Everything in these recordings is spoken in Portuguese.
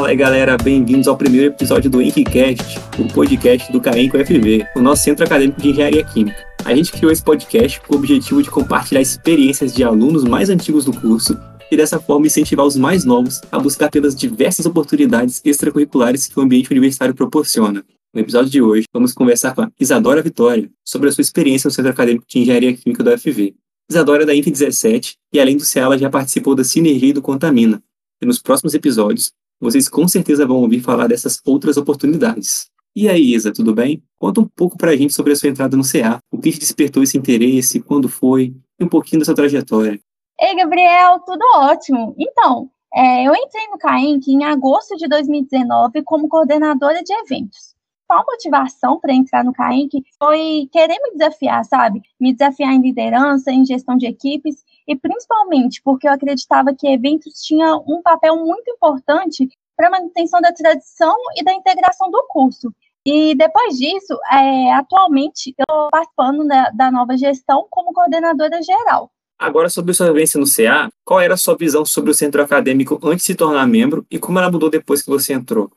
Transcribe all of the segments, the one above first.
Fala aí galera, bem-vindos ao primeiro episódio do EnqueCast, o podcast do CAENC UFV, o nosso Centro Acadêmico de Engenharia Química. A gente criou esse podcast com o objetivo de compartilhar experiências de alunos mais antigos do curso e dessa forma incentivar os mais novos a buscar pelas diversas oportunidades extracurriculares que o ambiente universitário proporciona. No episódio de hoje, vamos conversar com a Isadora Vitória sobre a sua experiência no Centro Acadêmico de Engenharia Química da UFV. Isadora é da INF 17 e, além do CEA, ela já participou da Sinergia e do Contamina. E nos próximos episódios, vocês com certeza vão ouvir falar dessas outras oportunidades. E aí, Isa, tudo bem? Conta um pouco pra gente sobre a sua entrada no CA. O que te despertou esse interesse, quando foi, e um pouquinho da sua trajetória. Ei, Gabriel, tudo ótimo. Então, é, eu entrei no CAENC em agosto de 2019 como coordenadora de eventos. Qual motivação para entrar no CAENC foi querer me desafiar, sabe? Me desafiar em liderança, em gestão de equipes e principalmente porque eu acreditava que eventos tinham um papel muito importante para a manutenção da tradição e da integração do curso. E depois disso, é, atualmente, eu estou participando da, da nova gestão como coordenadora geral. Agora, sobre sua vivência no CA, qual era a sua visão sobre o centro acadêmico antes de se tornar membro e como ela mudou depois que você entrou?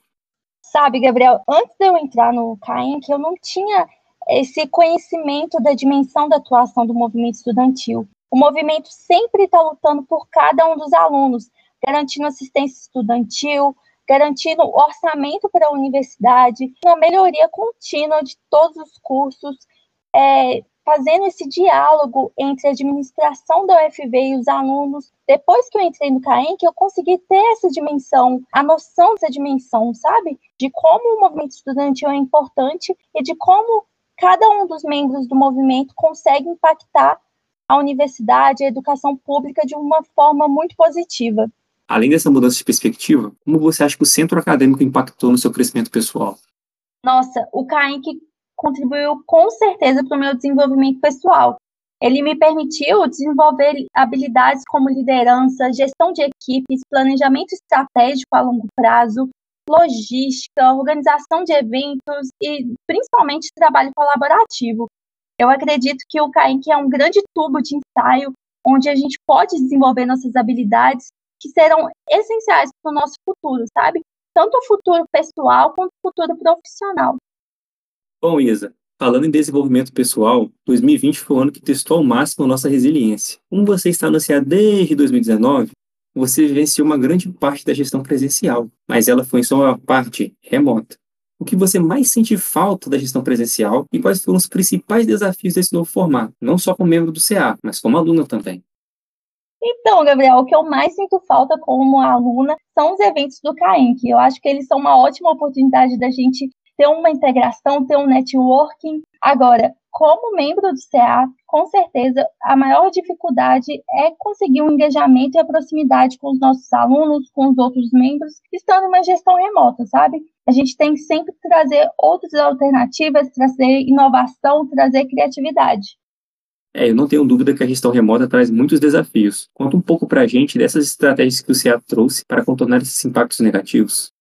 Sabe, Gabriel, antes de eu entrar no CAENC, eu não tinha esse conhecimento da dimensão da atuação do movimento estudantil. O movimento sempre está lutando por cada um dos alunos, garantindo assistência estudantil, garantindo orçamento para a universidade, uma melhoria contínua de todos os cursos, é, fazendo esse diálogo entre a administração da UFV e os alunos. Depois que eu entrei no CAEM, que eu consegui ter essa dimensão, a noção dessa dimensão, sabe? De como o movimento estudantil é importante e de como cada um dos membros do movimento consegue impactar a universidade, a educação pública de uma forma muito positiva. Além dessa mudança de perspectiva, como você acha que o centro acadêmico impactou no seu crescimento pessoal? Nossa, o CAENC contribuiu com certeza para o meu desenvolvimento pessoal. Ele me permitiu desenvolver habilidades como liderança, gestão de equipes, planejamento estratégico a longo prazo, logística, organização de eventos e principalmente trabalho colaborativo. Eu acredito que o CAINC é um grande tubo de ensaio onde a gente pode desenvolver nossas habilidades que serão essenciais para o nosso futuro, sabe? Tanto o futuro pessoal quanto o futuro profissional. Bom, Isa, falando em desenvolvimento pessoal, 2020 foi o ano que testou ao máximo a nossa resiliência. Como você está no CA desde 2019, você vivenciou uma grande parte da gestão presencial, mas ela foi em sua parte remota o que você mais sente falta da gestão presencial e quais foram os principais desafios desse novo formato, não só como membro do CA, mas como aluna também. Então, Gabriel, o que eu mais sinto falta como aluna são os eventos do CAENC. Eu acho que eles são uma ótima oportunidade da gente ter uma integração, ter um networking. Agora, como membro do CA, com certeza a maior dificuldade é conseguir um engajamento e a proximidade com os nossos alunos, com os outros membros, estando uma gestão remota, sabe? A gente tem que sempre trazer outras alternativas, trazer inovação, trazer criatividade. É, eu não tenho dúvida que a gestão remota traz muitos desafios. Conta um pouco para a gente dessas estratégias que o CA trouxe para contornar esses impactos negativos.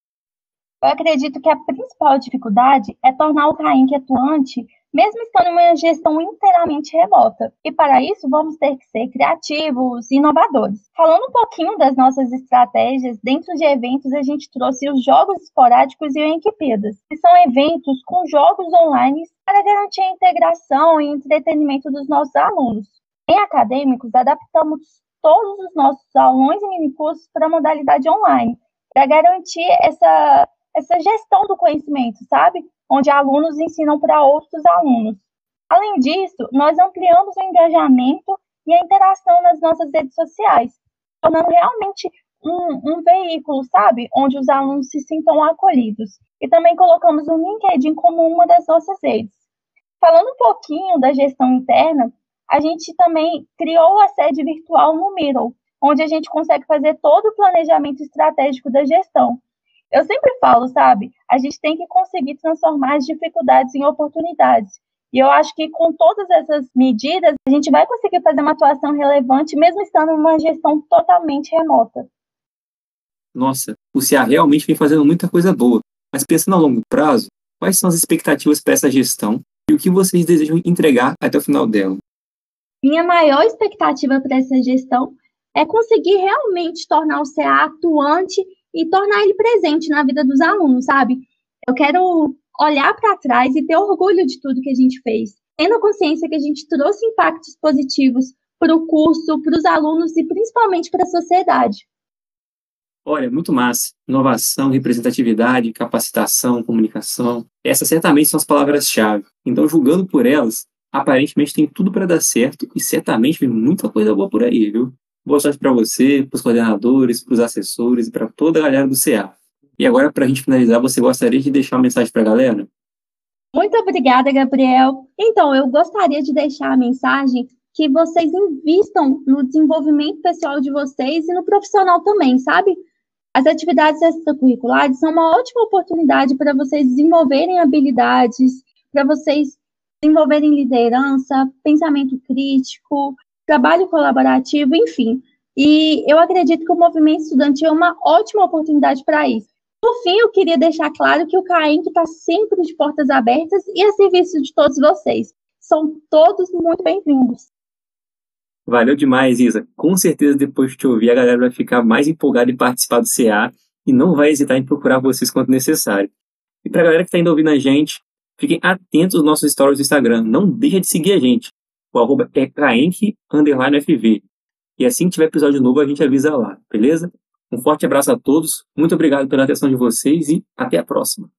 Eu acredito que a principal dificuldade é tornar o CAINC atuante mesmo estando em uma gestão inteiramente remota. E para isso, vamos ter que ser criativos e inovadores. Falando um pouquinho das nossas estratégias, dentro de eventos a gente trouxe os jogos esporádicos e o Enquipedas, que são eventos com jogos online para garantir a integração e entretenimento dos nossos alunos. Em acadêmicos, adaptamos todos os nossos aulões e minicursos para a modalidade online, para garantir essa, essa gestão do conhecimento, sabe? onde alunos ensinam para outros alunos. Além disso, nós ampliamos o engajamento e a interação nas nossas redes sociais, tornando realmente um, um, veículo, sabe, onde os alunos se sintam acolhidos. E também colocamos o LinkedIn como uma das nossas redes. Falando um pouquinho da gestão interna, a gente também criou a sede virtual no Miro, onde a gente consegue fazer todo o planejamento estratégico da gestão, eu sempre falo, sabe? A gente tem que conseguir transformar as dificuldades em oportunidades. E eu acho que com todas essas medidas, a gente vai conseguir fazer uma atuação relevante, mesmo estando numa gestão totalmente remota. Nossa, o CA realmente vem fazendo muita coisa boa. Mas pensando a longo prazo, quais são as expectativas para essa gestão e o que vocês desejam entregar até o final dela? Minha maior expectativa para essa gestão é conseguir realmente tornar o CA atuante e tornar ele presente na vida dos alunos, sabe? Eu quero olhar para trás e ter orgulho de tudo que a gente fez, tendo a consciência que a gente trouxe impactos positivos para o curso, para os alunos e principalmente para a sociedade. Olha, muito massa. Inovação, representatividade, capacitação, comunicação. Essas certamente são as palavras-chave. Então, julgando por elas, aparentemente tem tudo para dar certo e certamente vem muita coisa boa por aí, viu? Boa sorte para você, para os coordenadores, para os assessores e para toda a galera do CA. E agora, para a gente finalizar, você gostaria de deixar uma mensagem para a galera? Muito obrigada, Gabriel. Então, eu gostaria de deixar a mensagem que vocês invistam no desenvolvimento pessoal de vocês e no profissional também, sabe? As atividades extracurriculares são uma ótima oportunidade para vocês desenvolverem habilidades, para vocês desenvolverem liderança, pensamento crítico, trabalho colaborativo, enfim. E eu acredito que o movimento estudantil é uma ótima oportunidade para isso. Por fim, eu queria deixar claro que o CAINC está sempre de portas abertas e a serviço de todos vocês. São todos muito bem-vindos. Valeu demais, Isa. Com certeza, depois de te ouvir, a galera vai ficar mais empolgada em participar do CA e não vai hesitar em procurar vocês quando necessário. E para a galera que está indo ouvindo a gente, fiquem atentos aos nossos stories do Instagram. Não deixa de seguir a gente. O arroba é FV. E assim que tiver episódio novo, a gente avisa lá, beleza? Um forte abraço a todos, muito obrigado pela atenção de vocês e até a próxima.